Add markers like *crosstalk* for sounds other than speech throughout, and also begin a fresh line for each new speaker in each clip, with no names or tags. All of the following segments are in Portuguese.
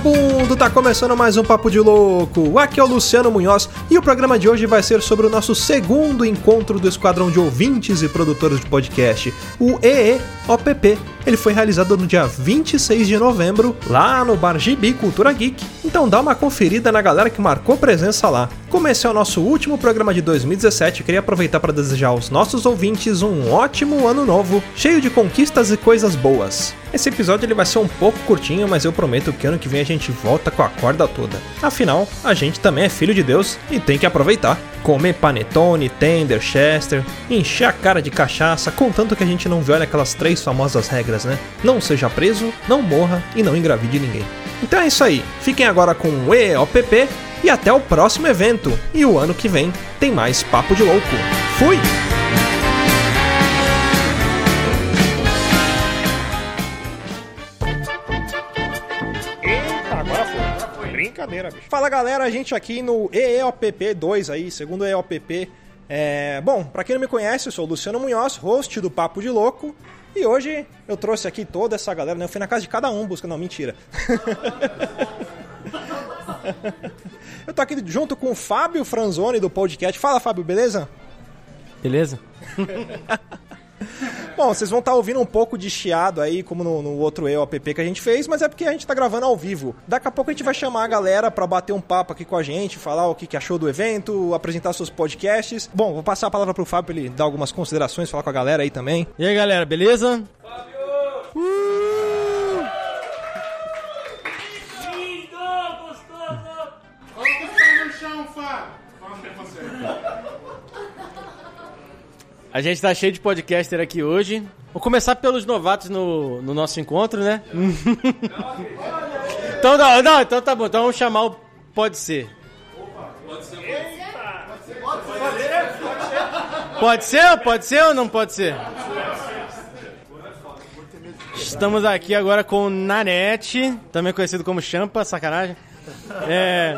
vagabundo! Tá começando mais um Papo de Louco. Aqui é o Luciano Munhoz e o programa de hoje vai ser sobre o nosso segundo encontro do Esquadrão de Ouvintes e Produtores de Podcast, o EEOPP. Ele foi realizado no dia 26 de novembro, lá no Bar Gibi Cultura Geek. Então dá uma conferida na galera que marcou presença lá. Como esse é o nosso último programa de 2017, queria aproveitar para desejar aos nossos ouvintes um ótimo ano novo, cheio de conquistas e coisas boas. Esse episódio ele vai ser um pouco curtinho, mas eu prometo que ano que vem a gente volta com a corda toda. Afinal, a gente também é filho de Deus e tem que aproveitar. Comer panetone, tender, chester, encher a cara de cachaça, contanto que a gente não viola aquelas três famosas regras, né? Não seja preso, não morra e não engravide ninguém. Então é isso aí. Fiquem agora com o EOPP e até o próximo evento. E o ano que vem tem mais Papo de Louco. Fui! Bicho. Fala galera, a gente aqui no EEOPP 2 aí, segundo EOPP. É... Bom, pra quem não me conhece, eu sou o Luciano Munhoz, host do Papo de Louco. E hoje eu trouxe aqui toda essa galera, né? Eu fui na casa de cada um buscando. Não, mentira. *laughs* eu tô aqui junto com o Fábio Franzoni do podcast. Fala, Fábio, beleza?
Beleza? *laughs*
Bom, vocês vão estar ouvindo um pouco de chiado aí, como no, no outro EOPP que a gente fez, mas é porque a gente tá gravando ao vivo. Daqui a pouco a gente vai chamar a galera para bater um papo aqui com a gente, falar o que, que achou do evento, apresentar seus podcasts. Bom, vou passar a palavra pro Fábio pra ele dar algumas considerações, falar com a galera aí também.
E aí, galera, beleza?
Lindo,
A gente tá cheio de podcaster aqui hoje. Vou começar pelos novatos no, no nosso encontro, né? *laughs* então, não, não, então tá bom. Então vamos chamar o Pode Ser. Pode ser? Pode ser ou não pode ser? Estamos aqui agora com o Nanete, também conhecido como Champa, sacanagem. É...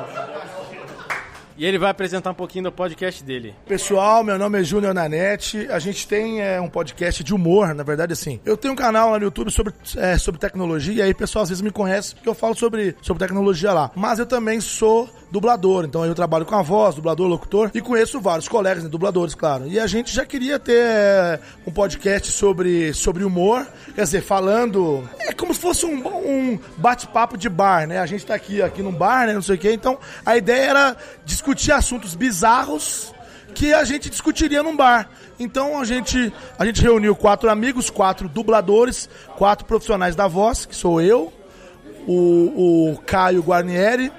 E ele vai apresentar um pouquinho do podcast dele.
Pessoal, meu nome é Júnior Nanete. A gente tem é, um podcast de humor, na verdade, assim. Eu tenho um canal lá no YouTube sobre, é, sobre tecnologia, e aí pessoal às vezes me conhece porque eu falo sobre, sobre tecnologia lá. Mas eu também sou dublador, então eu trabalho com a voz, dublador, locutor, e conheço vários colegas, né, dubladores, claro. E a gente já queria ter é, um podcast sobre, sobre humor, quer dizer, falando. É como se fosse um, um bate-papo de bar, né? A gente tá aqui, aqui num bar, né? Não sei o quê. Então a ideia era discutir assuntos bizarros que a gente discutiria num bar. Então a gente, a gente reuniu quatro amigos, quatro dubladores, quatro profissionais da voz, que sou eu, o, o Caio Guarnieri,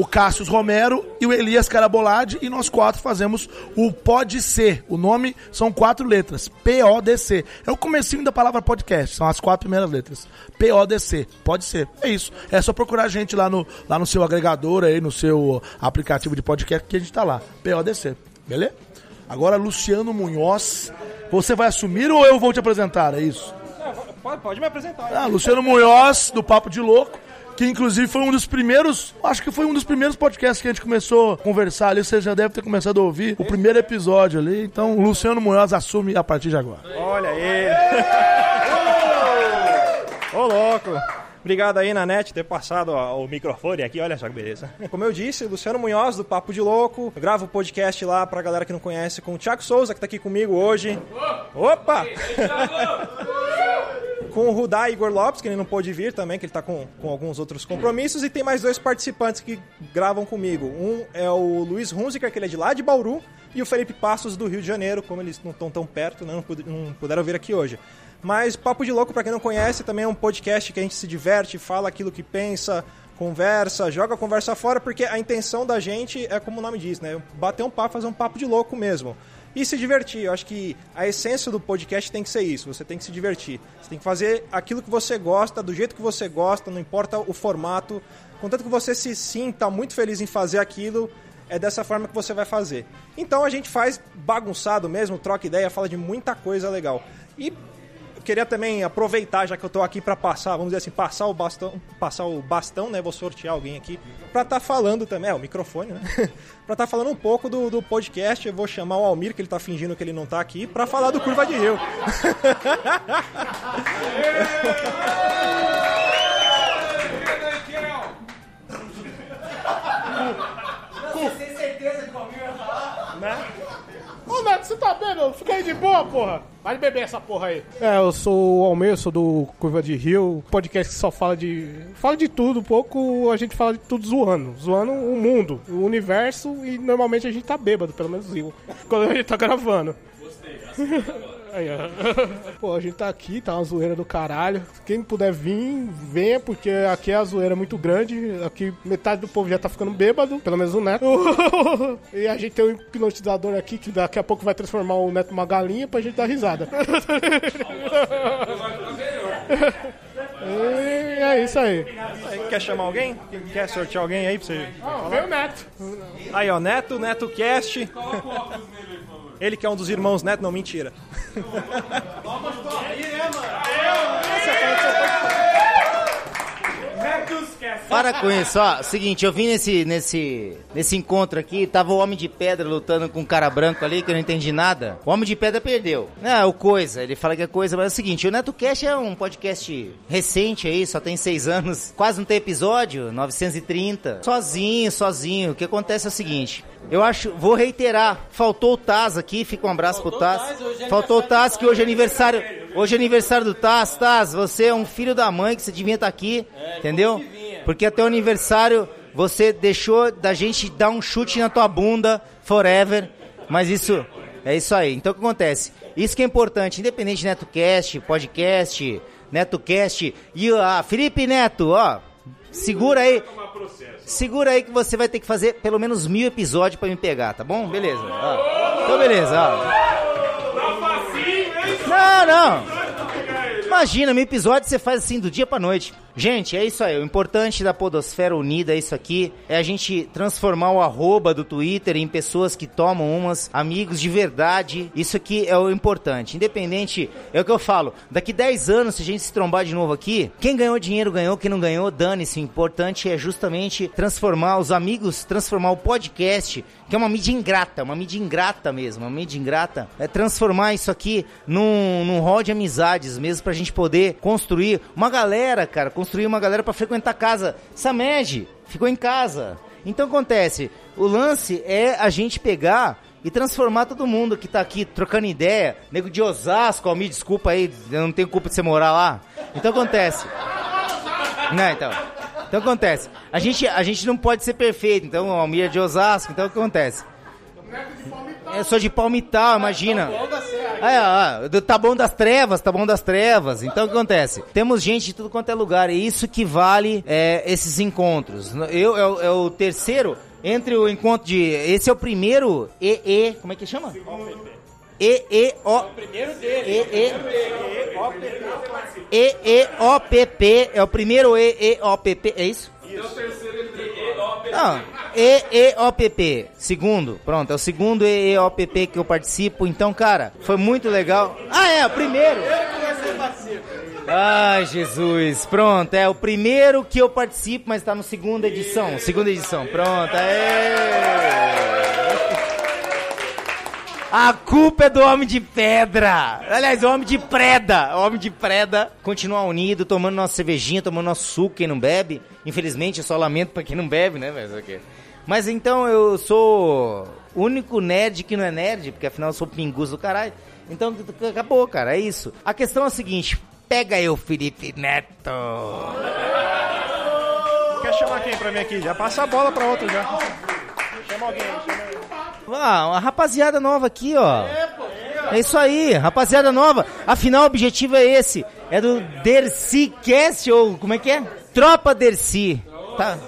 o Cássio Romero e o Elias Carabolade, e nós quatro fazemos o Pode Ser. O nome são quatro letras, P-O-D-C. É o comecinho da palavra podcast, são as quatro primeiras letras. P-O-D-C, pode ser. É isso. É só procurar a gente lá no, lá no seu agregador, aí, no seu aplicativo de podcast, que a gente tá lá. P-O-D-C. Beleza? Agora, Luciano Munhoz, você vai assumir ou eu vou te apresentar? É isso?
Pode, pode me apresentar.
Ah, Luciano Munhoz, do Papo de Louco, que inclusive foi um dos primeiros, acho que foi um dos primeiros podcasts que a gente começou a conversar ali, você já deve ter começado a ouvir o primeiro episódio ali, então Luciano Munhoz assume a partir de agora.
Olha ele. Ô, louco. Obrigado aí, Nanete, ter passado ó, o microfone aqui, olha só que beleza. Como eu disse, Luciano Munhoz, do Papo de Louco. Eu gravo o podcast lá pra galera que não conhece com o Thiago Souza, que tá aqui comigo hoje. Opa! Com o Rudá Igor Lopes, que ele não pôde vir também, que ele tá com, com alguns outros compromissos. E tem mais dois participantes que gravam comigo. Um é o Luiz Hunziker, que ele é de lá de Bauru, e o Felipe Passos, do Rio de Janeiro, como eles não estão tão perto, né, não, pud- não puderam vir aqui hoje. Mas Papo de Louco, pra quem não conhece, também é um podcast que a gente se diverte, fala aquilo que pensa, conversa, joga a conversa fora, porque a intenção da gente é como o nome diz, né? Bater um papo, fazer um papo de louco mesmo. E se divertir. Eu acho que a essência do podcast tem que ser isso. Você tem que se divertir. Você tem que fazer aquilo que você gosta, do jeito que você gosta, não importa o formato. Contanto que você se sinta muito feliz em fazer aquilo, é dessa forma que você vai fazer. Então a gente faz bagunçado mesmo, troca ideia, fala de muita coisa legal. E queria também aproveitar, já que eu estou aqui para passar, vamos dizer assim, passar o bastão, passar o bastão, né? Vou sortear alguém aqui para estar tá falando também, é, o microfone, né? *laughs* para estar tá falando um pouco do, do podcast. Eu vou chamar o Almir, que ele está fingindo que ele não está aqui, para falar do Curva de Rio. Você? Né?
Ô, Neto, você tá vendo? Fica aí de boa, porra. Vai beber essa porra aí. É, eu sou o Almeida, sou do Curva de Rio, podcast que só fala de. Fala de tudo, um pouco a gente fala de tudo zoando. Zoando o mundo, o universo e normalmente a gente tá bêbado, pelo menos eu. *laughs* Quando a gente tá gravando. Aí, ó. *laughs* Pô, a gente tá aqui, tá uma zoeira do caralho. Quem puder vir, venha, porque aqui é a zoeira muito grande. Aqui metade do povo já tá ficando bêbado, pelo menos o Neto. *laughs* e a gente tem um hipnotizador aqui que daqui a pouco vai transformar o Neto numa galinha pra gente dar risada. *laughs* e é isso aí.
Quer chamar alguém? Quer sortear alguém aí pra você?
Ah, vem o Neto.
Aí, ó, Neto, Neto Cast. Ele que é um dos irmãos Neto, não, mentira.
Para com isso, ó. Seguinte, eu vim nesse, nesse, nesse encontro aqui, tava o Homem de Pedra lutando com um cara branco ali, que eu não entendi nada. O Homem de Pedra perdeu. É, o Coisa, ele fala que é coisa, mas é o seguinte, o NetoCast é um podcast recente aí, só tem seis anos, quase não tem episódio, 930. Sozinho, sozinho. O que acontece é o seguinte, eu acho, vou reiterar, faltou o Taz aqui, fica um abraço pro Taz. Faltou o Taz, que hoje é aniversário, hoje é aniversário do Taz. Taz, você é um filho da mãe que você devia estar aqui, entendeu? Porque até o aniversário você deixou da gente dar um chute na tua bunda forever, mas isso é isso aí. Então o que acontece? Isso que é importante, independente de NetoCast, podcast, NetoCast e a Felipe Neto, ó, segura aí. Segura aí que você vai ter que fazer pelo menos mil episódios pra me pegar, tá bom? Beleza. ó. Então beleza, ó. Não, não. Imagina, mil episódios você faz assim do dia pra noite. Gente, é isso aí. O importante da Podosfera Unida é isso aqui. É a gente transformar o arroba do Twitter em pessoas que tomam umas, amigos de verdade. Isso aqui é o importante. Independente, é o que eu falo. Daqui 10 anos, se a gente se trombar de novo aqui, quem ganhou dinheiro ganhou, quem não ganhou, dane-se. O importante é justamente transformar os amigos, transformar o podcast, que é uma mídia ingrata, uma mídia ingrata mesmo, uma mídia ingrata. É transformar isso aqui num, num hall de amizades mesmo pra gente poder construir uma galera, cara, construir uma galera pra frequentar casa. Samed ficou em casa. Então acontece, o lance é a gente pegar e transformar todo mundo que tá aqui trocando ideia. Nego de Osasco, ó, me desculpa aí, eu não tenho culpa de você morar lá. Então acontece. Não, então. Então acontece. A gente, a gente não pode ser perfeito, então Almir é de Osasco, então o que acontece? Eu sou de Palmital, imagina. É, do Tá bom das trevas, tá bom das trevas. Então o que acontece? Temos gente de tudo quanto é lugar, e isso que vale é, esses encontros. Eu, é, o- é o terceiro entre o encontro de. Esse é o primeiro EE. Como é que chama? EEO. Primeiro dele. EEOPP. É o primeiro EEOPP. É isso? Não, EEOPP, segundo, pronto, é o segundo EEOPP que eu participo, então, cara, foi muito legal. Ah, é, o primeiro. Ai, Jesus, pronto, é o primeiro que eu participo, mas tá no segunda edição, segunda edição, pronto, é. A culpa é do Homem de Pedra. Aliás, o Homem de Preda. O Homem de Preda continua unido, tomando nossa cervejinha, tomando nosso suco, quem não bebe. Infelizmente, eu só lamento pra quem não bebe, né? Mas, ok. Mas então eu sou o único nerd que não é nerd, porque afinal eu sou pingus do caralho. Então acabou, cara, é isso. A questão é a seguinte: pega eu, Felipe Neto.
Quer chamar quem pra mim aqui? Já passa a bola pra outro já. Chama alguém, chama alguém.
Ah, uma rapaziada nova aqui, ó. É isso aí, rapaziada nova. Afinal, o objetivo é esse. É do Dercy Cast, ou como é que é? Tropa Dercy. Tá.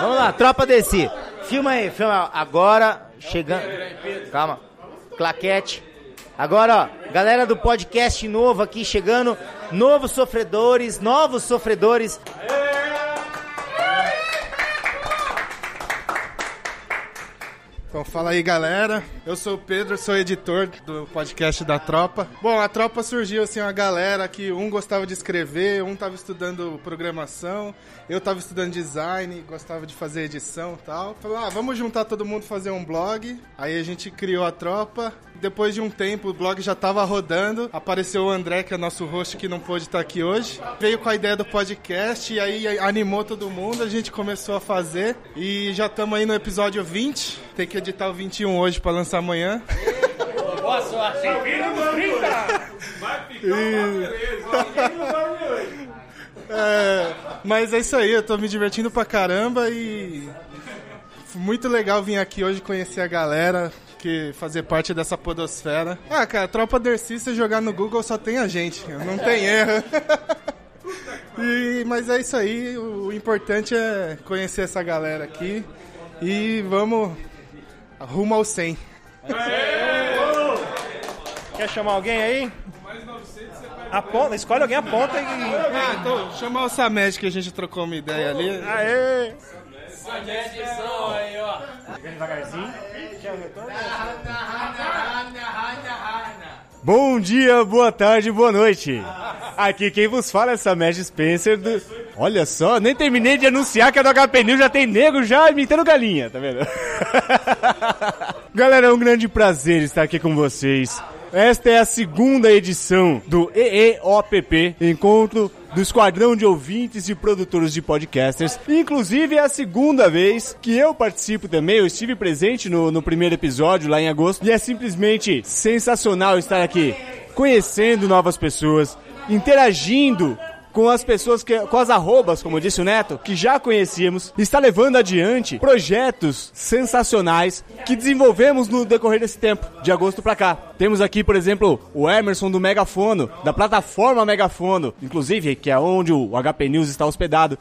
Vamos lá, Tropa Dercy. Filma aí, filma. Agora, chegando. Calma. Claquete. Agora, ó, galera do podcast novo aqui chegando. Novos sofredores, novos sofredores.
Então fala aí galera, eu sou o Pedro, sou editor do podcast da Tropa. Bom, a Tropa surgiu assim, uma galera que um gostava de escrever, um tava estudando programação, eu tava estudando design, gostava de fazer edição tal. Falou, ah, vamos juntar todo mundo fazer um blog. Aí a gente criou a Tropa. Depois de um tempo, o blog já tava rodando. Apareceu o André, que é nosso host, que não pôde estar aqui hoje. Veio com a ideia do podcast e aí animou todo mundo. A gente começou a fazer. E já estamos aí no episódio 20. Tem que editar o 21 hoje para lançar amanhã.
Boa sorte.
É, mas é isso aí, eu tô me divertindo pra caramba e foi muito legal vir aqui hoje conhecer a galera, que fazer parte dessa podosfera. Ah, cara, Tropa Dercy, você jogar no Google só tem a gente, não tem erro. *laughs* E, mas é isso aí, o importante é conhecer essa galera aqui e vamos rumo ao 100.
Quer chamar alguém aí? Aponta, escolhe alguém, aponta e.
Ah, então, chamar o Samed que a gente trocou uma ideia ali.
Aê!
Bom dia, boa tarde, boa noite. Aqui quem vos fala é Samed Spencer do... Olha só, nem terminei de anunciar que é do HP News, já tem nego já imitando galinha, tá vendo? *laughs* Galera, é um grande prazer estar aqui com vocês. Esta é a segunda edição do EEOPP, Encontro do Esquadrão de Ouvintes e Produtores de Podcasters. Inclusive, é a segunda vez que eu participo também. Eu estive presente no, no primeiro episódio, lá em agosto, e é simplesmente sensacional estar aqui, conhecendo novas pessoas, interagindo com as pessoas que, com as arrobas, como disse o Neto, que já conhecíamos, está levando adiante projetos sensacionais que desenvolvemos no decorrer desse tempo, de agosto pra cá. Temos aqui, por exemplo, o Emerson do Megafono, da plataforma Megafono, inclusive, que é onde o HP News está hospedado.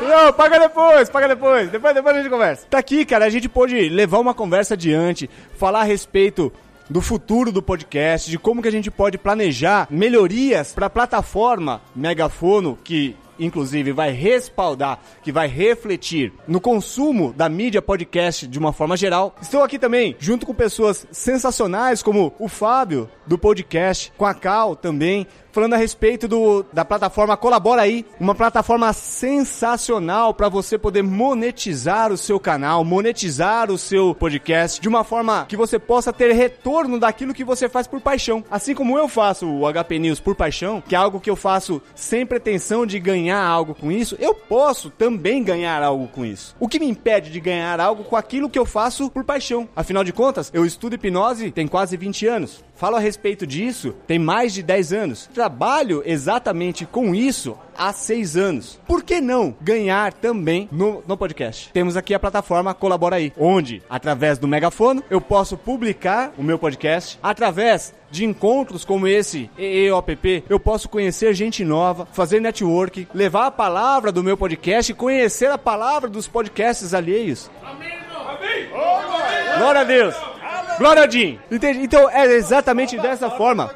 Não, paga depois, paga depois. Depois, depois a gente conversa. Tá aqui, cara, a gente pôde levar uma conversa adiante, falar a respeito do futuro do podcast, de como que a gente pode planejar melhorias para a plataforma Megafono, que inclusive vai respaldar, que vai refletir no consumo da mídia podcast de uma forma geral. Estou aqui também junto com pessoas sensacionais como o Fábio do podcast, com a Cal também, falando a respeito do, da plataforma Colabora aí, uma plataforma sensacional para você poder monetizar o seu canal, monetizar o seu podcast de uma forma que você possa ter retorno daquilo que você faz por paixão. Assim como eu faço o HP News por paixão, que é algo que eu faço sem pretensão de ganhar algo com isso, eu posso também ganhar algo com isso. O que me impede de ganhar algo com aquilo que eu faço por paixão? Afinal de contas, eu estudo hipnose tem quase 20 anos. Falo a respeito disso tem mais de 10 anos. Trabalho exatamente com isso há 6 anos. Por que não ganhar também no, no podcast? Temos aqui a plataforma Colabora aí, onde, através do megafono, eu posso publicar o meu podcast através de encontros como esse EEOPP, eu posso conhecer gente nova, fazer network, levar a palavra do meu podcast, conhecer a palavra dos podcasts alheios. Glória a Deus. Glória a Jim. Entende? Então é exatamente dessa forma.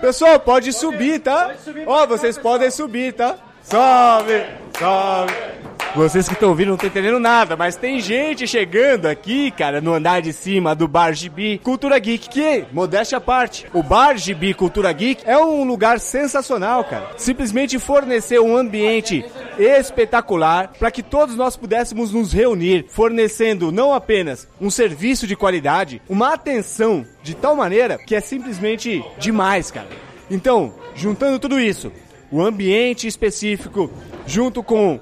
Pessoal, pode subir, tá? Ó, vocês podem subir, tá? Sobe, sobe. Vocês que estão ouvindo não estão entendendo nada, mas tem gente chegando aqui, cara, no andar de cima do Bar Gibi Cultura Geek, que, modéstia à parte, o Bar Gibi Cultura Geek é um lugar sensacional, cara. Simplesmente fornecer um ambiente espetacular para que todos nós pudéssemos nos reunir, fornecendo não apenas um serviço de qualidade, uma atenção de tal maneira que é simplesmente demais, cara. Então, juntando tudo isso, o ambiente específico, junto com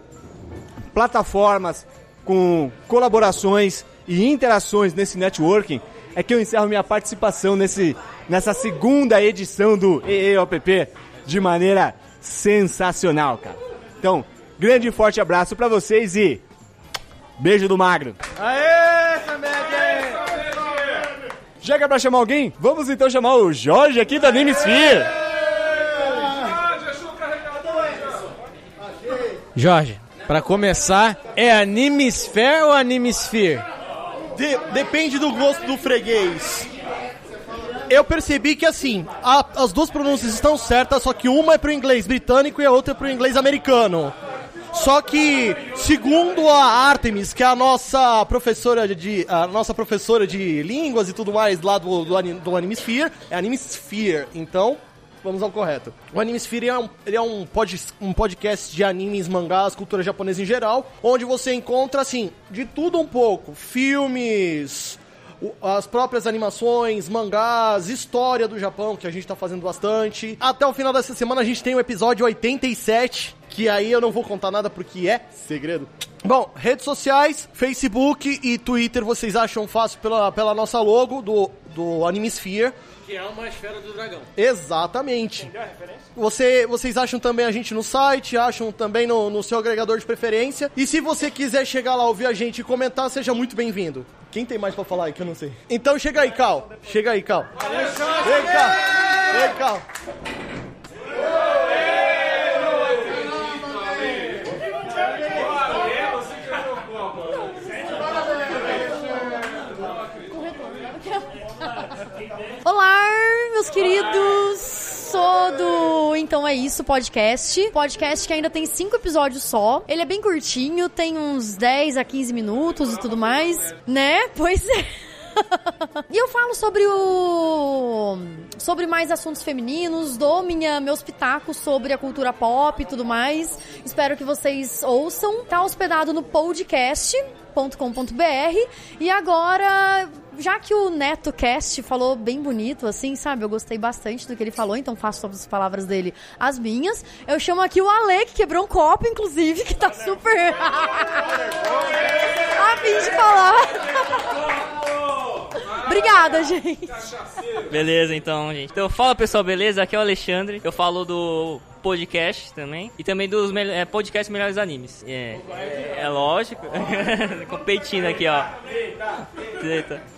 plataformas, com colaborações e interações nesse networking, é que eu encerro minha participação nesse, nessa segunda edição do EEOPP de maneira sensacional, cara. Então, grande e forte abraço para vocês e beijo do magro.
Aê, Samed!
Chega pra chamar alguém? Vamos então chamar o Jorge aqui da Animesphere.
Jorge, pra começar, é Animesphere ou Animesphere?
De- depende do gosto do freguês. Eu percebi que assim, a- as duas pronúncias estão certas, só que uma é pro inglês britânico e a outra é pro inglês americano. Só que, segundo a Artemis, que é a nossa professora de a nossa professora de línguas e tudo mais lá do, do, do Animesphere, é Animesphere. Então, vamos ao correto. O Animesphere é um, ele é um, pod, um podcast de animes, mangás, cultura japonesa em geral, onde você encontra, assim, de tudo um pouco. Filmes, as próprias animações, mangás, história do Japão, que a gente tá fazendo bastante. Até o final dessa semana a gente tem o episódio 87, que aí eu não vou contar nada porque é segredo. Bom, redes sociais, Facebook e Twitter vocês acham fácil pela, pela nossa logo do do Animesphere.
Que é uma esfera do dragão.
Exatamente. Você, vocês acham também a gente no site, acham também no, no seu agregador de preferência. E se você quiser chegar lá, ouvir a gente e comentar, seja muito bem-vindo. Quem tem mais pra falar aí que eu não sei? Então chega aí, Cal. Chega aí, Cal. Vem cá. Vem cá.
Olá, meus queridos! Sou do Então É Isso podcast. Podcast que ainda tem cinco episódios só. Ele é bem curtinho, tem uns 10 a 15 minutos e tudo mais, né? *laughs* Pois é. *laughs* e eu falo sobre o. sobre mais assuntos femininos, dou minha, meus pitacos sobre a cultura pop e tudo mais. Espero que vocês ouçam. Tá hospedado no podcast.com.br. E agora já que o NetoCast falou bem bonito, assim, sabe? Eu gostei bastante do que ele falou, então faço sobre as palavras dele as minhas. Eu chamo aqui o Ale, que quebrou um copo, inclusive, que tá super. *laughs* a fim de falar. *laughs* Obrigada, gente.
Beleza, então, gente. Então, fala pessoal, beleza? Aqui é o Alexandre. Eu falo do podcast também. E também dos mel- é, podcasts melhores animes. É, é lógico. *laughs* Com peitinho aqui, ó.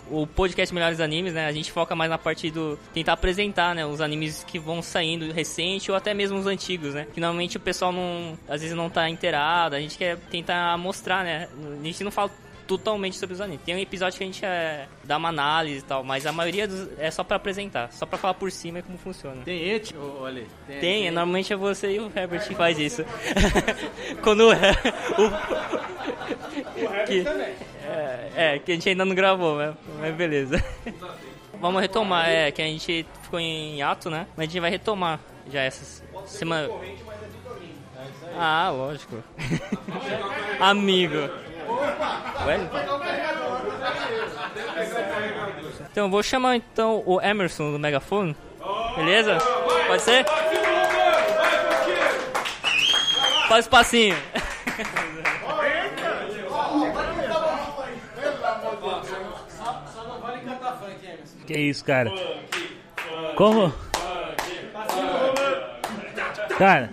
O podcast Melhores Animes, né? A gente foca mais na parte do. tentar apresentar, né? Os animes que vão saindo recente ou até mesmo os antigos, né? Que normalmente o pessoal não. às vezes não tá inteirado. A gente quer tentar mostrar, né? A gente não fala totalmente sobre os animes. Tem um episódio que a gente é, dá uma análise e tal, mas a maioria dos, é só pra apresentar, só pra falar por cima como funciona.
Tem et, olha.
Tem, é, normalmente é você e o Herbert que faz isso. *laughs* Quando o, o que, é, é, que a gente ainda não gravou, né? mas beleza. Vamos retomar, é, que a gente ficou em ato, né? Mas a gente vai retomar já essas semana. Ah, lógico. *laughs* Amigo. Ué? Então, vou chamar então o Emerson do Megafone. Beleza? Pode ser? Faz o passinho.
Que isso, cara? Como? Cara,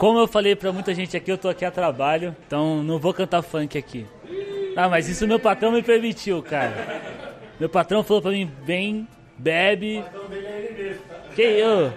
como eu falei pra muita gente aqui, eu tô aqui a trabalho, então não vou cantar funk aqui. Ah, mas isso meu patrão me permitiu, cara. Meu patrão falou pra mim, vem, bebe. Que eu?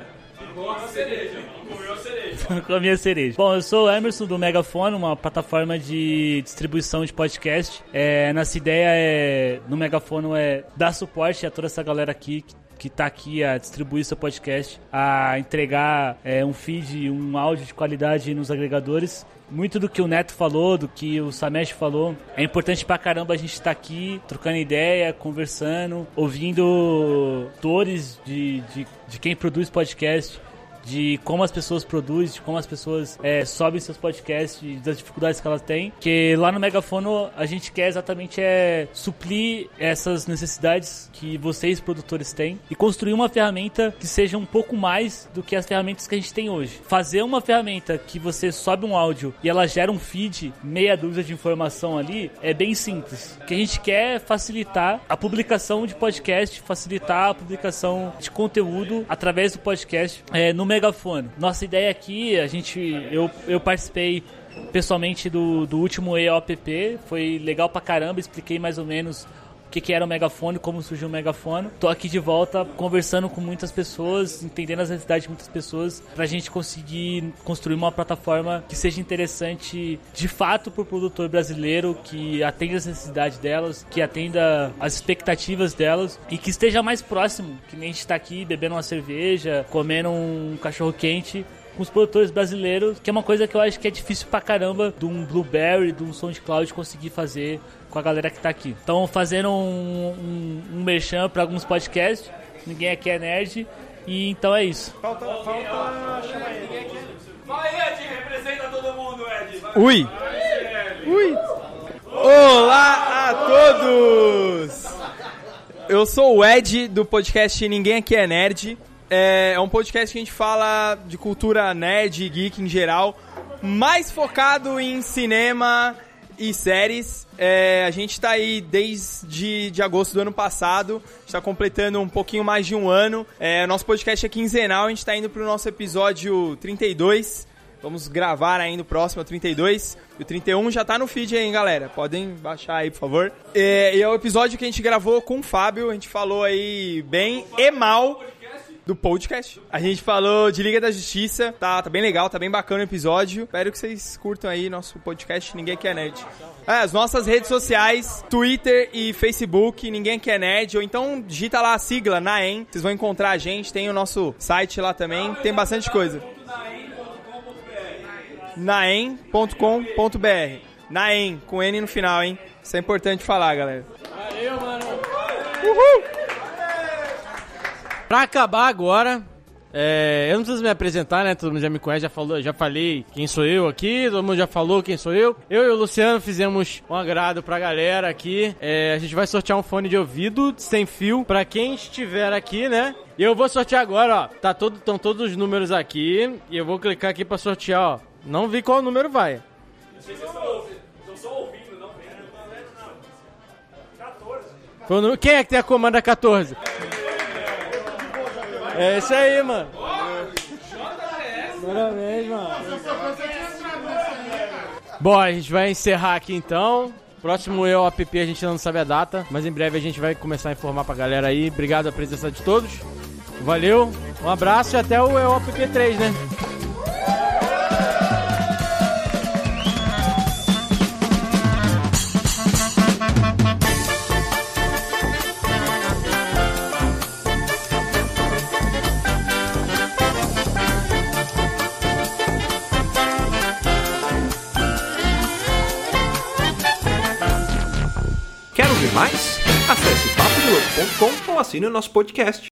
*laughs* Comi a cereja. Bom, eu sou o Emerson do Megafone, uma plataforma de distribuição de podcast. É, nossa ideia é, no Megafone é dar suporte a toda essa galera aqui que, que tá aqui a distribuir seu podcast, a entregar é, um feed, um áudio de qualidade nos agregadores. Muito do que o Neto falou, do que o Samesh falou, é importante pra caramba a gente estar aqui trocando ideia, conversando, ouvindo autores de, de, de quem produz podcast, de como as pessoas produzem, de como as pessoas é, sobem seus podcasts, das dificuldades que elas têm. Que lá no Megafono a gente quer exatamente é suprir essas necessidades que vocês produtores têm e construir uma ferramenta que seja um pouco mais do que as ferramentas que a gente tem hoje. Fazer uma ferramenta que você sobe um áudio e ela gera um feed, meia dúzia de informação ali, é bem simples. O que a gente quer é facilitar a publicação de podcast, facilitar a publicação de conteúdo através do podcast é, no megafone. Nossa ideia aqui, a gente, eu, eu participei pessoalmente do, do último EOPP, foi legal pra caramba, expliquei mais ou menos que, que era o megafone, como surgiu o megafone. Tô aqui de volta conversando com muitas pessoas, entendendo as necessidades de muitas pessoas, pra gente conseguir construir uma plataforma que seja interessante de fato pro produtor brasileiro, que atenda as necessidades delas, que atenda as expectativas delas e que esteja mais próximo, que nem a gente tá aqui bebendo uma cerveja, comendo um cachorro quente com os produtores brasileiros, que é uma coisa que eu acho que é difícil pra caramba de um Blueberry, de um SoundCloud conseguir fazer com a galera que tá aqui. Então, fazendo um, um, um merchan pra alguns podcasts, ninguém aqui é nerd, e então é isso.
Falta, falta chamar ele.
Vai, Ed, representa todo mundo, Ed. Vai.
Ui. Ui. Olá a todos! Eu sou o Ed do podcast Ninguém Aqui é Nerd. É, é um podcast que a gente fala de cultura nerd geek em geral, mais focado em cinema e séries. É, a gente tá aí desde de agosto do ano passado, está completando um pouquinho mais de um ano. É, nosso podcast é quinzenal, a gente tá indo pro nosso episódio 32. Vamos gravar ainda próximo, é o 32. E o 31 já tá no feed aí, hein, galera. Podem baixar aí, por favor. É, e é o episódio que a gente gravou com o Fábio. A gente falou aí bem e mal do podcast. A gente falou de Liga da Justiça. Tá, tá bem legal, tá bem bacana o episódio. Espero que vocês curtam aí nosso podcast Ninguém Quer Nerd. É, as nossas redes sociais, Twitter e Facebook, Ninguém Quer Nerd. Ou então digita lá a sigla, NAEM. Vocês vão encontrar a gente. Tem o nosso site lá também. Tem bastante coisa naem.com.br. Naem, com N no final, hein? Isso é importante falar, galera.
Valeu, mano. Uhul! Pra acabar agora, é, eu não preciso me apresentar, né? Todo mundo já me conhece, já, falou, já falei quem sou eu aqui, todo mundo já falou quem sou eu. Eu e o Luciano fizemos um agrado pra galera aqui. É, a gente vai sortear um fone de ouvido sem fio pra quem estiver aqui, né? E eu vou sortear agora, ó. Tá todo, estão todos os números aqui. E eu vou clicar aqui pra sortear, ó. Não vi qual número vai. Foi o número- Quem é que tem a comanda 14? É isso aí, mano. Parabéns, mano. Bom, a gente vai encerrar aqui então. Próximo Eu App a gente ainda não sabe a data, mas em breve a gente vai começar a informar pra galera aí. Obrigado a presença de todos. Valeu, um abraço e até o Eu App 3, né?
Papodelouco.com ou assine o nosso podcast.